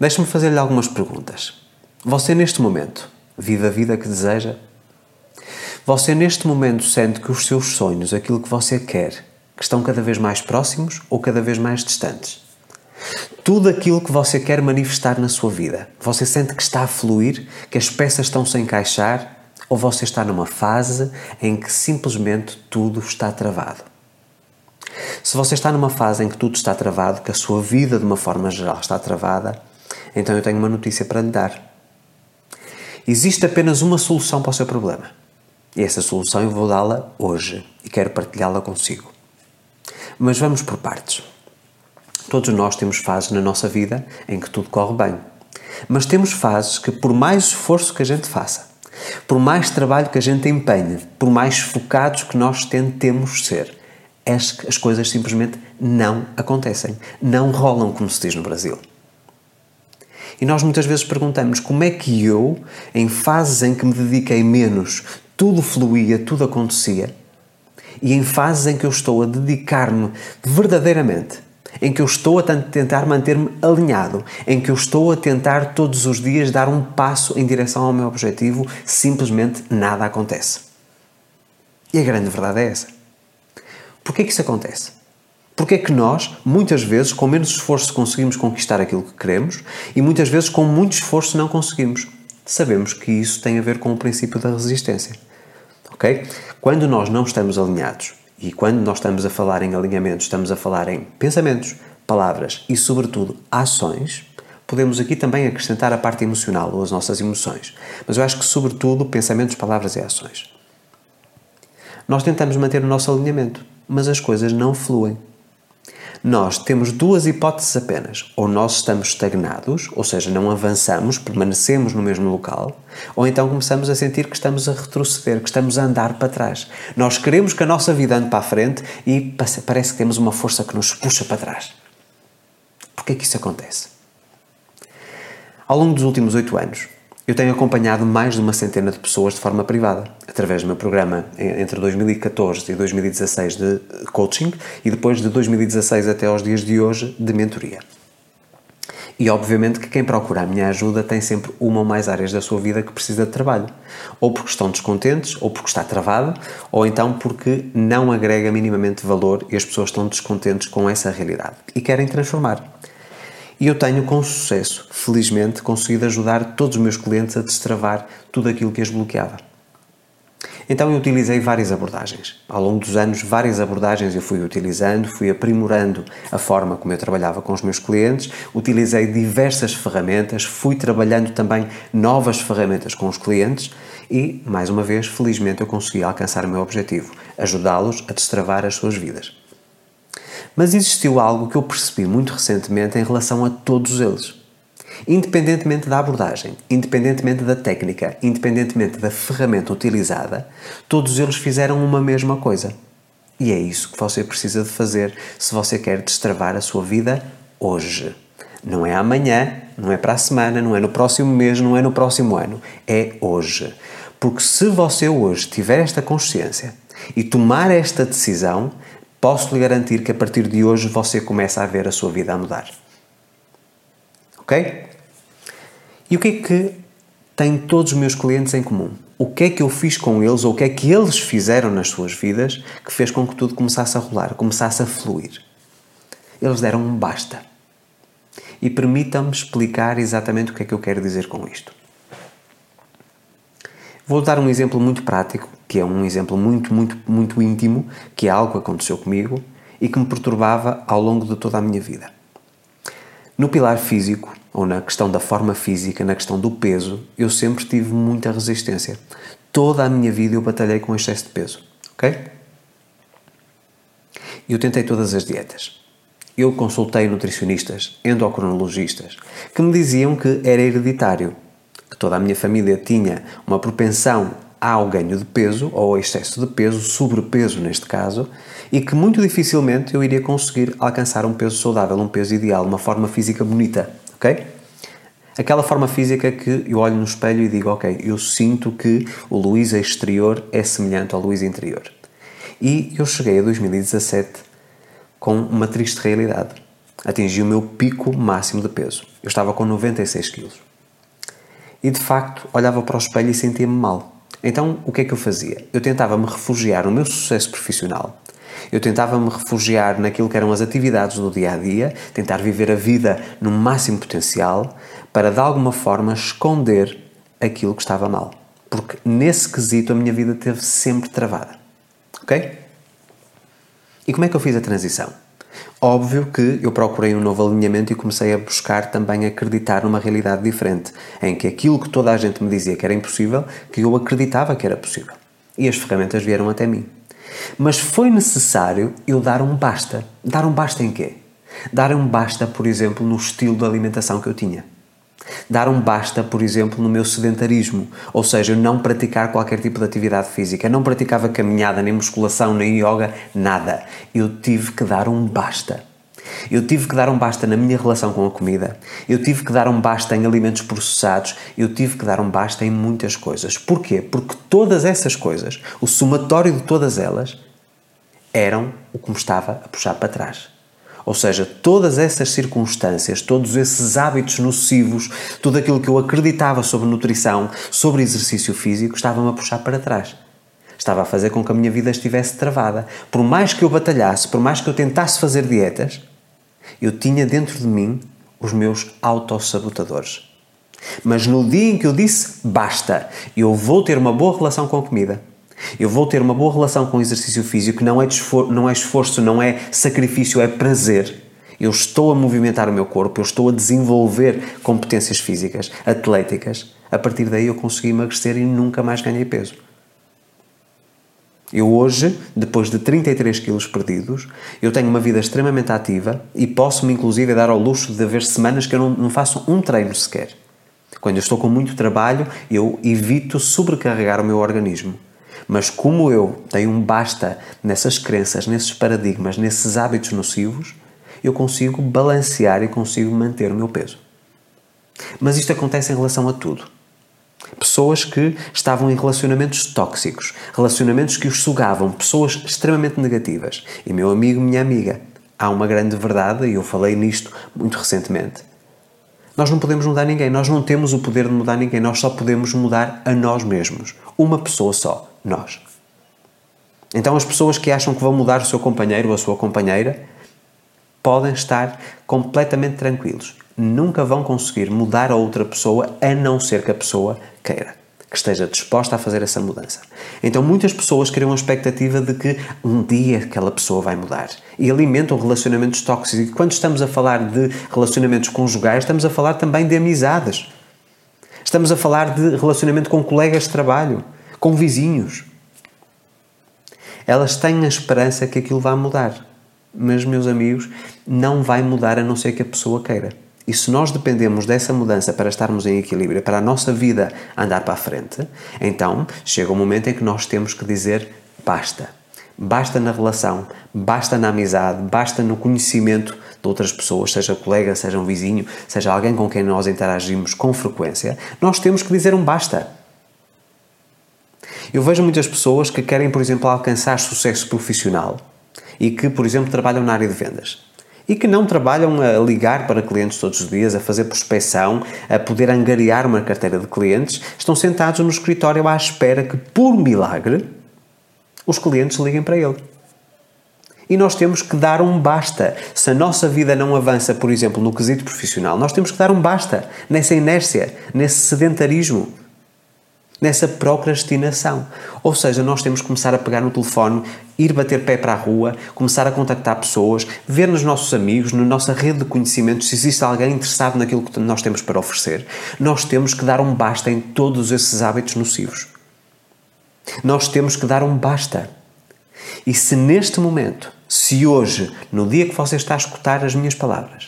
Deixe-me fazer-lhe algumas perguntas. Você, neste momento, vive a vida que deseja? Você, neste momento, sente que os seus sonhos, aquilo que você quer, que estão cada vez mais próximos ou cada vez mais distantes? Tudo aquilo que você quer manifestar na sua vida, você sente que está a fluir, que as peças estão -se encaixar, ou você está numa fase em que simplesmente tudo está travado? Se você está numa fase em que tudo está travado, que a sua vida de uma forma geral está travada, então eu tenho uma notícia para lhe dar. Existe apenas uma solução para o seu problema. E essa solução eu vou dá-la hoje e quero partilhá-la consigo. Mas vamos por partes. Todos nós temos fases na nossa vida em que tudo corre bem. Mas temos fases que, por mais esforço que a gente faça, por mais trabalho que a gente empenhe, por mais focados que nós tentemos ser, as, as coisas simplesmente não acontecem. Não rolam, como se diz no Brasil. E nós muitas vezes perguntamos como é que eu, em fases em que me dediquei menos, tudo fluía, tudo acontecia, e em fases em que eu estou a dedicar-me verdadeiramente, em que eu estou a tentar manter-me alinhado, em que eu estou a tentar todos os dias dar um passo em direção ao meu objetivo, simplesmente nada acontece. E a grande verdade é essa. Porquê que isso acontece? Porque é que nós, muitas vezes, com menos esforço conseguimos conquistar aquilo que queremos e muitas vezes com muito esforço não conseguimos? Sabemos que isso tem a ver com o princípio da resistência. Ok? Quando nós não estamos alinhados e quando nós estamos a falar em alinhamento, estamos a falar em pensamentos, palavras e, sobretudo, ações, podemos aqui também acrescentar a parte emocional ou as nossas emoções. Mas eu acho que, sobretudo, pensamentos, palavras e ações. Nós tentamos manter o nosso alinhamento, mas as coisas não fluem. Nós temos duas hipóteses apenas. Ou nós estamos estagnados, ou seja, não avançamos, permanecemos no mesmo local, ou então começamos a sentir que estamos a retroceder, que estamos a andar para trás. Nós queremos que a nossa vida ande para a frente e parece que temos uma força que nos puxa para trás. Porquê que isso acontece? Ao longo dos últimos oito anos, eu tenho acompanhado mais de uma centena de pessoas de forma privada, através do meu programa entre 2014 e 2016 de coaching e depois de 2016 até aos dias de hoje de mentoria. E obviamente que quem procura a minha ajuda tem sempre uma ou mais áreas da sua vida que precisa de trabalho. Ou porque estão descontentes, ou porque está travado, ou então porque não agrega minimamente valor e as pessoas estão descontentes com essa realidade e querem transformar. E eu tenho com sucesso, felizmente, conseguido ajudar todos os meus clientes a destravar tudo aquilo que as bloqueava. Então eu utilizei várias abordagens. Ao longo dos anos, várias abordagens eu fui utilizando, fui aprimorando a forma como eu trabalhava com os meus clientes, utilizei diversas ferramentas, fui trabalhando também novas ferramentas com os clientes e, mais uma vez, felizmente eu consegui alcançar o meu objetivo, ajudá-los a destravar as suas vidas. Mas existiu algo que eu percebi muito recentemente em relação a todos eles. Independentemente da abordagem, independentemente da técnica, independentemente da ferramenta utilizada, todos eles fizeram uma mesma coisa. E é isso que você precisa de fazer se você quer destravar a sua vida hoje. Não é amanhã, não é para a semana, não é no próximo mês, não é no próximo ano. É hoje. Porque se você hoje tiver esta consciência e tomar esta decisão, posso lhe garantir que a partir de hoje você começa a ver a sua vida a mudar. Ok? E o que é que têm todos os meus clientes em comum? O que é que eu fiz com eles ou o que é que eles fizeram nas suas vidas que fez com que tudo começasse a rolar, começasse a fluir? Eles deram um basta. E permitam-me explicar exatamente o que é que eu quero dizer com isto. Vou dar um exemplo muito prático, que é um exemplo muito, muito, muito íntimo, que é algo que aconteceu comigo e que me perturbava ao longo de toda a minha vida. No pilar físico, ou na questão da forma física, na questão do peso, eu sempre tive muita resistência. Toda a minha vida eu batalhei com excesso de peso, ok? Eu tentei todas as dietas. Eu consultei nutricionistas, endocrinologistas, que me diziam que era hereditário, que toda a minha família tinha uma propensão ao ganho de peso ou ao excesso de peso, sobrepeso neste caso, e que muito dificilmente eu iria conseguir alcançar um peso saudável, um peso ideal, uma forma física bonita, ok? Aquela forma física que eu olho no espelho e digo, ok, eu sinto que o Luís exterior é semelhante ao Luís interior. E eu cheguei a 2017 com uma triste realidade. Atingi o meu pico máximo de peso. Eu estava com 96 quilos. E de facto, olhava para o espelho e sentia-me mal. Então, o que é que eu fazia? Eu tentava me refugiar no meu sucesso profissional. Eu tentava me refugiar naquilo que eram as atividades do dia a dia, tentar viver a vida no máximo potencial, para de alguma forma esconder aquilo que estava mal. Porque nesse quesito a minha vida teve sempre travada. Ok? E como é que eu fiz a transição? Óbvio que eu procurei um novo alinhamento e comecei a buscar também acreditar numa realidade diferente, em que aquilo que toda a gente me dizia que era impossível, que eu acreditava que era possível. E as ferramentas vieram até mim. Mas foi necessário eu dar um basta. Dar um basta em quê? Dar um basta, por exemplo, no estilo de alimentação que eu tinha. Dar um basta, por exemplo, no meu sedentarismo, ou seja, não praticar qualquer tipo de atividade física. Não praticava caminhada, nem musculação, nem yoga, nada. Eu tive que dar um basta. Eu tive que dar um basta na minha relação com a comida. Eu tive que dar um basta em alimentos processados. Eu tive que dar um basta em muitas coisas. Porquê? Porque todas essas coisas, o somatório de todas elas, eram o que me estava a puxar para trás. Ou seja, todas essas circunstâncias, todos esses hábitos nocivos, tudo aquilo que eu acreditava sobre nutrição, sobre exercício físico, estava-me a puxar para trás. Estava a fazer com que a minha vida estivesse travada. Por mais que eu batalhasse, por mais que eu tentasse fazer dietas, eu tinha dentro de mim os meus autossabotadores. Mas no dia em que eu disse basta, eu vou ter uma boa relação com a comida, eu vou ter uma boa relação com o exercício físico, não é, não é esforço, não é sacrifício, é prazer. Eu estou a movimentar o meu corpo, eu estou a desenvolver competências físicas, atléticas. A partir daí eu consegui emagrecer e nunca mais ganhei peso. Eu hoje, depois de 33 quilos perdidos, eu tenho uma vida extremamente ativa e posso-me inclusive dar ao luxo de haver semanas que eu não, não faço um treino sequer. Quando eu estou com muito trabalho, eu evito sobrecarregar o meu organismo. Mas como eu tenho um basta nessas crenças, nesses paradigmas, nesses hábitos nocivos, eu consigo balancear e consigo manter o meu peso. Mas isto acontece em relação a tudo. Pessoas que estavam em relacionamentos tóxicos, relacionamentos que os sugavam, pessoas extremamente negativas. E meu amigo, minha amiga, há uma grande verdade, e eu falei nisto muito recentemente. Nós não podemos mudar ninguém, nós não temos o poder de mudar ninguém, nós só podemos mudar a nós mesmos. Uma pessoa só nós. Então, as pessoas que acham que vão mudar o seu companheiro ou a sua companheira podem estar completamente tranquilos. Nunca vão conseguir mudar a outra pessoa a não ser que a pessoa queira, que esteja disposta a fazer essa mudança. Então, muitas pessoas criam a expectativa de que um dia aquela pessoa vai mudar e alimentam relacionamentos tóxicos. E quando estamos a falar de relacionamentos conjugais, estamos a falar também de amizades. Estamos a falar de relacionamento com colegas de trabalho com vizinhos. Elas têm a esperança que aquilo vai mudar. Mas, meus amigos, não vai mudar a não ser que a pessoa queira. E se nós dependemos dessa mudança para estarmos em equilíbrio, para a nossa vida andar para a frente, então chega um momento em que nós temos que dizer basta. Basta na relação, basta na amizade, basta no conhecimento de outras pessoas, seja colega, seja um vizinho, seja alguém com quem nós interagimos com frequência. Nós temos que dizer um basta. Eu vejo muitas pessoas que querem, por exemplo, alcançar sucesso profissional e que, por exemplo, trabalham na área de vendas e que não trabalham a ligar para clientes todos os dias, a fazer prospecção, a poder angariar uma carteira de clientes, estão sentados no escritório à espera que, por milagre, os clientes liguem para ele. E nós temos que dar um basta. Se a nossa vida não avança, por exemplo, no quesito profissional, nós temos que dar um basta nessa inércia, nesse sedentarismo nessa procrastinação. Ou seja, nós temos que começar a pegar no telefone, ir bater pé para a rua, começar a contactar pessoas, ver nos nossos amigos, na nossa rede de conhecimentos, se existe alguém interessado naquilo que nós temos para oferecer. Nós temos que dar um basta em todos esses hábitos nocivos. Nós temos que dar um basta. E se neste momento, se hoje, no dia que você está a escutar as minhas palavras,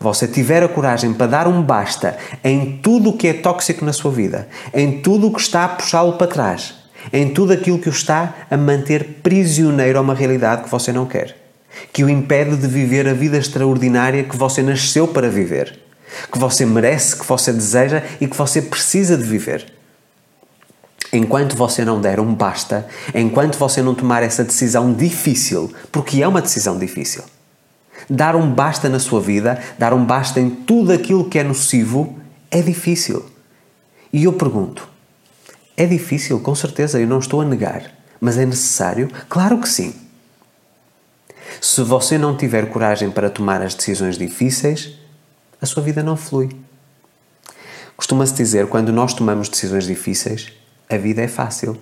você tiver a coragem para dar um basta em tudo o que é tóxico na sua vida, em tudo o que está a puxá-lo para trás, em tudo aquilo que o está a manter prisioneiro a uma realidade que você não quer, que o impede de viver a vida extraordinária que você nasceu para viver, que você merece, que você deseja e que você precisa de viver. Enquanto você não der um basta, enquanto você não tomar essa decisão difícil, porque é uma decisão difícil, Dar um basta na sua vida, dar um basta em tudo aquilo que é nocivo, é difícil. E eu pergunto: é difícil, com certeza, eu não estou a negar, mas é necessário? Claro que sim. Se você não tiver coragem para tomar as decisões difíceis, a sua vida não flui. Costuma-se dizer quando nós tomamos decisões difíceis, a vida é fácil.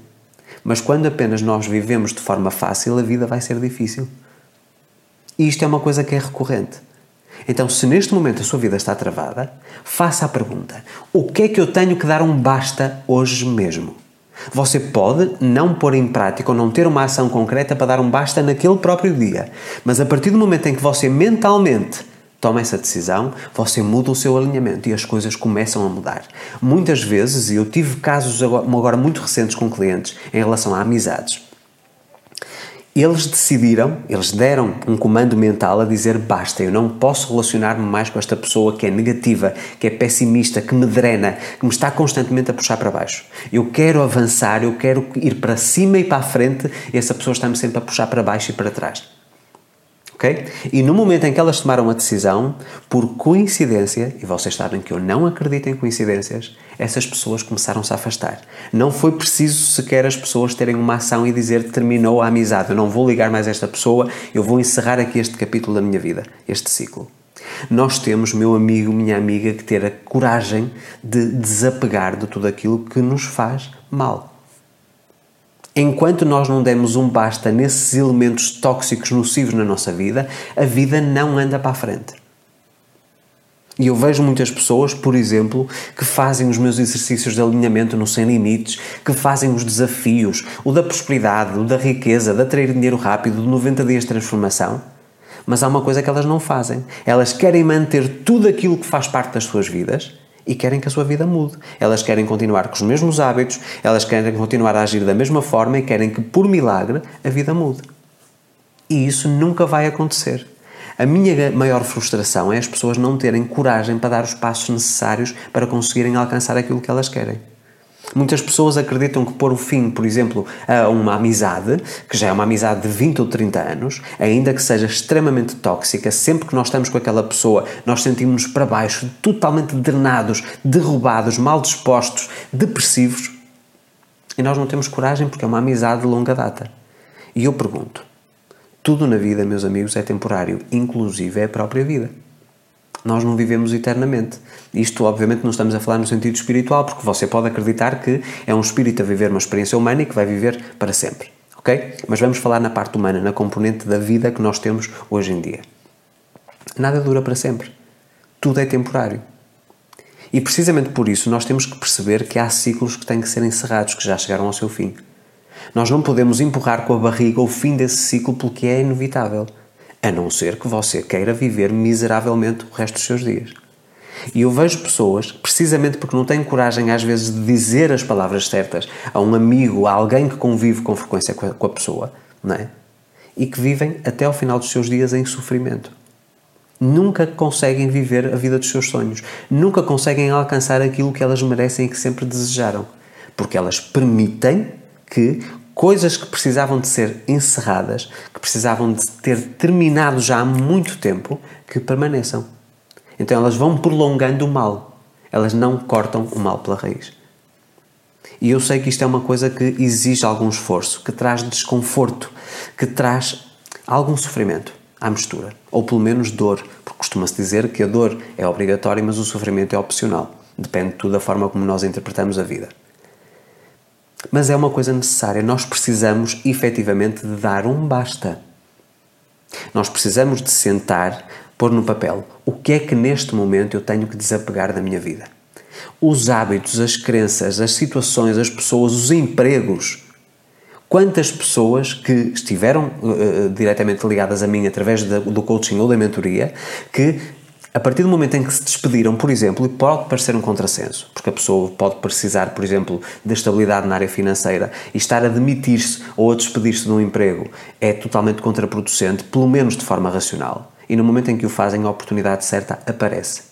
Mas quando apenas nós vivemos de forma fácil, a vida vai ser difícil. E isto é uma coisa que é recorrente. Então, se neste momento a sua vida está travada, faça a pergunta: o que é que eu tenho que dar um basta hoje mesmo? Você pode não pôr em prática ou não ter uma ação concreta para dar um basta naquele próprio dia, mas a partir do momento em que você mentalmente toma essa decisão, você muda o seu alinhamento e as coisas começam a mudar. Muitas vezes, e eu tive casos agora muito recentes com clientes em relação a amizades, eles decidiram, eles deram um comando mental a dizer basta, eu não posso relacionar-me mais com esta pessoa que é negativa, que é pessimista, que me drena, que me está constantemente a puxar para baixo. Eu quero avançar, eu quero ir para cima e para a frente e essa pessoa está-me sempre a puxar para baixo e para trás. E no momento em que elas tomaram a decisão, por coincidência, e vocês sabem que eu não acredito em coincidências, essas pessoas começaram-se a afastar. Não foi preciso sequer as pessoas terem uma ação e dizer terminou a amizade, eu não vou ligar mais a esta pessoa, eu vou encerrar aqui este capítulo da minha vida, este ciclo. Nós temos, meu amigo, minha amiga, que ter a coragem de desapegar de tudo aquilo que nos faz mal. Enquanto nós não demos um basta nesses elementos tóxicos nocivos na nossa vida, a vida não anda para a frente. E eu vejo muitas pessoas, por exemplo, que fazem os meus exercícios de alinhamento no Sem Limites, que fazem os desafios, o da prosperidade, o da riqueza, de atrair dinheiro rápido, do 90 dias de transformação. Mas há uma coisa que elas não fazem. Elas querem manter tudo aquilo que faz parte das suas vidas e querem que a sua vida mude. Elas querem continuar com os mesmos hábitos, elas querem continuar a agir da mesma forma e querem que, por milagre, a vida mude. E isso nunca vai acontecer. A minha maior frustração é as pessoas não terem coragem para dar os passos necessários para conseguirem alcançar aquilo que elas querem. Muitas pessoas acreditam que pôr o fim, por exemplo, a uma amizade, que já é uma amizade de 20 ou 30 anos, ainda que seja extremamente tóxica, sempre que nós estamos com aquela pessoa, nós sentimos-nos para baixo, totalmente drenados, derrubados, mal dispostos, depressivos, e nós não temos coragem porque é uma amizade de longa data. E eu pergunto: tudo na vida, meus amigos, é temporário, inclusive é a própria vida nós não vivemos eternamente. Isto, obviamente, não estamos a falar no sentido espiritual, porque você pode acreditar que é um espírito a viver uma experiência humana e que vai viver para sempre. Ok? Mas vamos falar na parte humana, na componente da vida que nós temos hoje em dia. Nada dura para sempre. Tudo é temporário. E precisamente por isso nós temos que perceber que há ciclos que têm que ser encerrados, que já chegaram ao seu fim. Nós não podemos empurrar com a barriga o fim desse ciclo porque é inevitável a não ser que você queira viver miseravelmente o resto dos seus dias. E eu vejo pessoas, precisamente porque não têm coragem às vezes de dizer as palavras certas a um amigo, a alguém que convive com frequência com a, com a pessoa, não é? E que vivem até ao final dos seus dias em sofrimento. Nunca conseguem viver a vida dos seus sonhos. Nunca conseguem alcançar aquilo que elas merecem e que sempre desejaram. Porque elas permitem que coisas que precisavam de ser encerradas, que precisavam de ter terminado já há muito tempo, que permaneçam. Então elas vão prolongando o mal, elas não cortam o mal pela raiz. E eu sei que isto é uma coisa que exige algum esforço, que traz desconforto, que traz algum sofrimento à mistura, ou pelo menos dor, porque costuma-se dizer que a dor é obrigatória, mas o sofrimento é opcional. Depende tudo da forma como nós interpretamos a vida. Mas é uma coisa necessária. Nós precisamos efetivamente de dar um basta. Nós precisamos de sentar, pôr no papel o que é que neste momento eu tenho que desapegar da minha vida. Os hábitos, as crenças, as situações, as pessoas, os empregos. Quantas pessoas que estiveram uh, diretamente ligadas a mim através do coaching ou da mentoria que a partir do momento em que se despediram, por exemplo, e pode parecer um contrassenso, porque a pessoa pode precisar, por exemplo, de estabilidade na área financeira e estar a demitir-se ou a despedir-se de um emprego é totalmente contraproducente, pelo menos de forma racional. E no momento em que o fazem, a oportunidade certa aparece.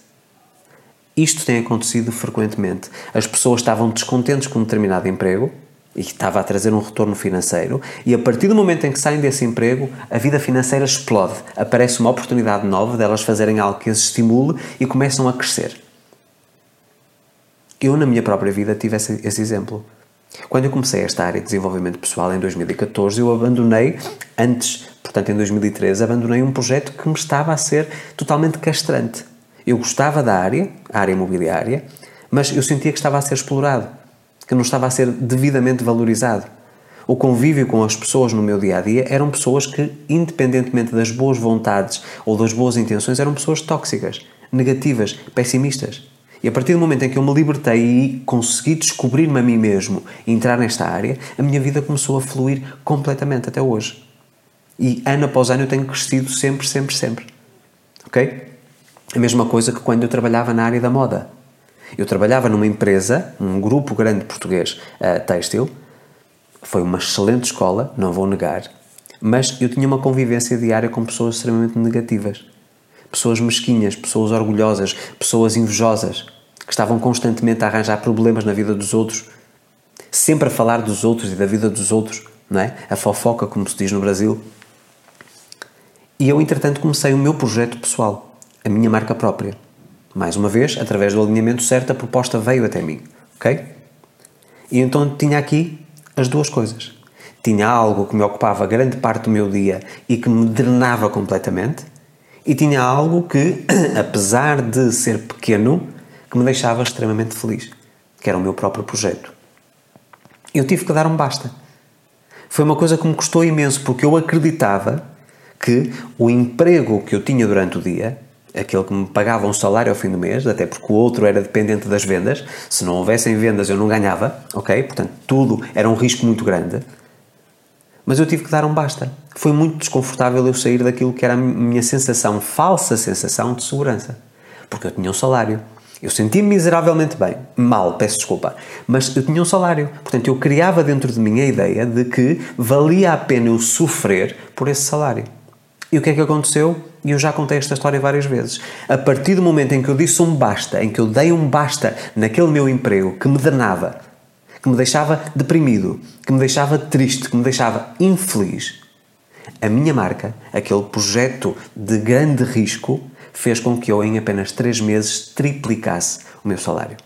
Isto tem acontecido frequentemente. As pessoas estavam descontentes com um determinado emprego, e estava a trazer um retorno financeiro, e a partir do momento em que saem desse emprego, a vida financeira explode. Aparece uma oportunidade nova delas fazerem algo que as estimule e começam a crescer. Eu, na minha própria vida, tive esse, esse exemplo. Quando eu comecei esta área de desenvolvimento pessoal em 2014, eu abandonei, antes, portanto em 2013, abandonei um projeto que me estava a ser totalmente castrante. Eu gostava da área, a área imobiliária, mas eu sentia que estava a ser explorado, que não estava a ser devidamente valorizado. O convívio com as pessoas no meu dia a dia eram pessoas que, independentemente das boas vontades ou das boas intenções, eram pessoas tóxicas, negativas, pessimistas. E a partir do momento em que eu me libertei e consegui descobrir-me a mim mesmo e entrar nesta área, a minha vida começou a fluir completamente até hoje. E ano após ano eu tenho crescido sempre, sempre, sempre. Ok? A mesma coisa que quando eu trabalhava na área da moda. Eu trabalhava numa empresa, num grupo grande português uh, têxtil. Foi uma excelente escola, não vou negar, mas eu tinha uma convivência diária com pessoas extremamente negativas. Pessoas mesquinhas, pessoas orgulhosas, pessoas invejosas que estavam constantemente a arranjar problemas na vida dos outros, sempre a falar dos outros e da vida dos outros, não é? A fofoca, como se diz no Brasil. E eu, entretanto, comecei o meu projeto pessoal, a minha marca própria. Mais uma vez, através do alinhamento certo, a proposta veio até mim, ok? E então tinha aqui as duas coisas. Tinha algo que me ocupava grande parte do meu dia e que me drenava completamente, e tinha algo que, apesar de ser pequeno, que me deixava extremamente feliz, que era o meu próprio projeto. Eu tive que dar um basta. Foi uma coisa que me custou imenso, porque eu acreditava que o emprego que eu tinha durante o dia, aquele que me pagava um salário ao fim do mês, até porque o outro era dependente das vendas, se não houvessem vendas eu não ganhava, ok? Portanto, tudo era um risco muito grande. Mas eu tive que dar um basta. Foi muito desconfortável eu sair daquilo que era a minha sensação, falsa sensação de segurança. Porque eu tinha um salário, eu sentia-me miseravelmente bem, mal, peço desculpa, mas eu tinha um salário. Portanto, eu criava dentro de mim a ideia de que valia a pena eu sofrer por esse salário. E o que é que aconteceu? E eu já contei esta história várias vezes. A partir do momento em que eu disse um basta, em que eu dei um basta naquele meu emprego que me danava, que me deixava deprimido, que me deixava triste, que me deixava infeliz, a minha marca, aquele projeto de grande risco, fez com que eu, em apenas 3 meses, triplicasse o meu salário.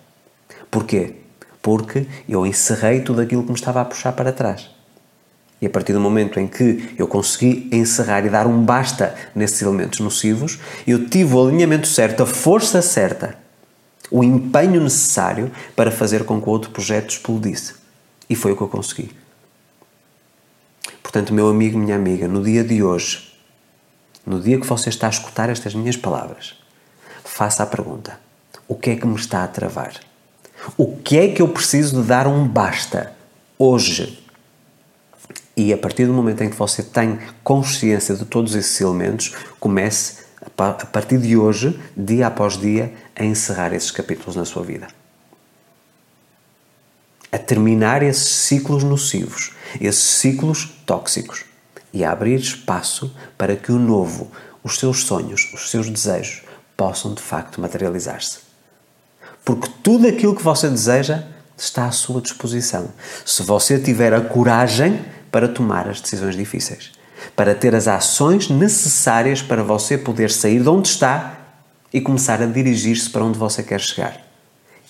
Porquê? Porque eu encerrei tudo aquilo que me estava a puxar para trás. E a partir do momento em que eu consegui encerrar e dar um basta nesses elementos nocivos, eu tive o alinhamento certo, a força certa, o empenho necessário para fazer com que o outro projeto explodisse. E foi o que eu consegui. Portanto, meu amigo, minha amiga, no dia de hoje, no dia que você está a escutar estas minhas palavras, faça a pergunta: o que é que me está a travar? O que é que eu preciso de dar um basta hoje? E a partir do momento em que você tem consciência de todos esses elementos, comece a partir de hoje, dia após dia, a encerrar esses capítulos na sua vida. A terminar esses ciclos nocivos, esses ciclos tóxicos e a abrir espaço para que o novo, os seus sonhos, os seus desejos possam de facto materializar-se. Porque tudo aquilo que você deseja está à sua disposição. Se você tiver a coragem para tomar as decisões difíceis, para ter as ações necessárias para você poder sair de onde está e começar a dirigir-se para onde você quer chegar.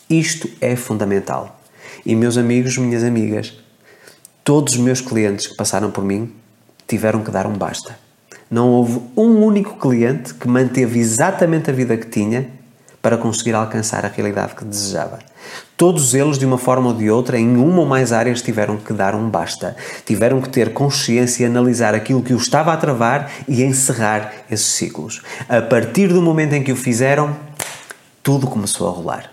Isto é fundamental. E meus amigos, minhas amigas, todos os meus clientes que passaram por mim tiveram que dar um basta. Não houve um único cliente que manteve exatamente a vida que tinha para conseguir alcançar a realidade que desejava. Todos eles, de uma forma ou de outra, em uma ou mais áreas, tiveram que dar um basta. Tiveram que ter consciência e analisar aquilo que o estava a travar e encerrar esses ciclos. A partir do momento em que o fizeram, tudo começou a rolar.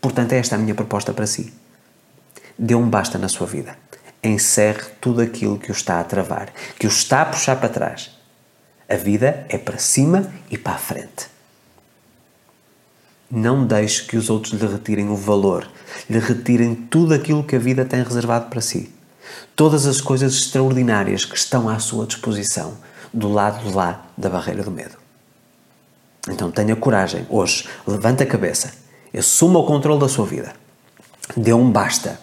Portanto, esta é a minha proposta para si. Dê um basta na sua vida encerre tudo aquilo que o está a travar, que o está a puxar para trás. A vida é para cima e para a frente. Não deixe que os outros lhe retirem o valor, lhe retirem tudo aquilo que a vida tem reservado para si. Todas as coisas extraordinárias que estão à sua disposição, do lado de lá da barreira do medo. Então tenha coragem, hoje, levante a cabeça, assuma o controle da sua vida, dê um basta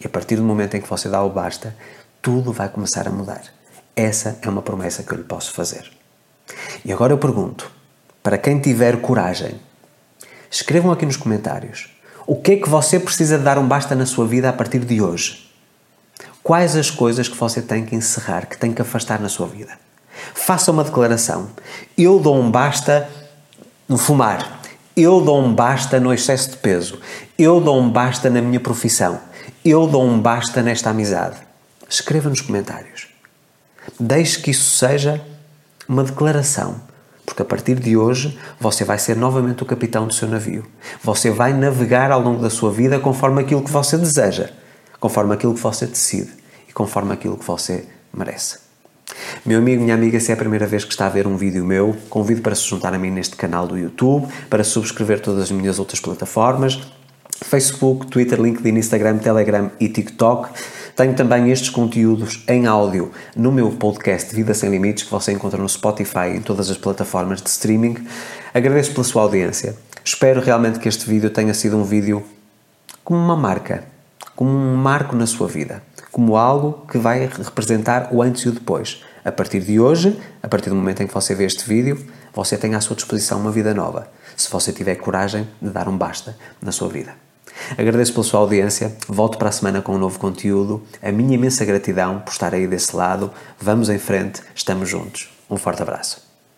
E a partir do momento em que você dá o basta, tudo vai começar a mudar. Essa é uma promessa que eu lhe posso fazer. E agora eu pergunto, para quem tiver coragem, escrevam aqui nos comentários o que é que você precisa de dar um basta na sua vida a partir de hoje. Quais as coisas que você tem que encerrar, que tem que afastar na sua vida? Faça uma declaração. Eu dou um basta no fumar. Eu dou um basta no excesso de peso. Eu dou um basta na minha profissão. Eu dou um basta nesta amizade. Escreva nos comentários. Deixe que isso seja uma declaração, porque a partir de hoje você vai ser novamente o capitão do seu navio. Você vai navegar ao longo da sua vida conforme aquilo que você deseja, conforme aquilo que você decide e conforme aquilo que você merece. Meu amigo, minha amiga, se é a primeira vez que está a ver um vídeo meu, convido para se juntar a mim neste canal do YouTube, para subscrever todas as minhas outras plataformas, Facebook, Twitter, LinkedIn, Instagram, Telegram e TikTok. Tenho também estes conteúdos em áudio no meu podcast Vida Sem Limites, que você encontra no Spotify e em todas as plataformas de streaming. Agradeço pela sua audiência. Espero realmente que este vídeo tenha sido um vídeo como uma marca, como um marco na sua vida, como algo que vai representar o antes e o depois. A partir de hoje, a partir do momento em que você vê este vídeo, você tem à sua disposição uma vida nova, se você tiver coragem de dar um basta na sua vida. Agradeço pela sua audiência, volto para a semana com um novo conteúdo. A minha imensa gratidão por estar aí desse lado. Vamos em frente, estamos juntos. Um forte abraço.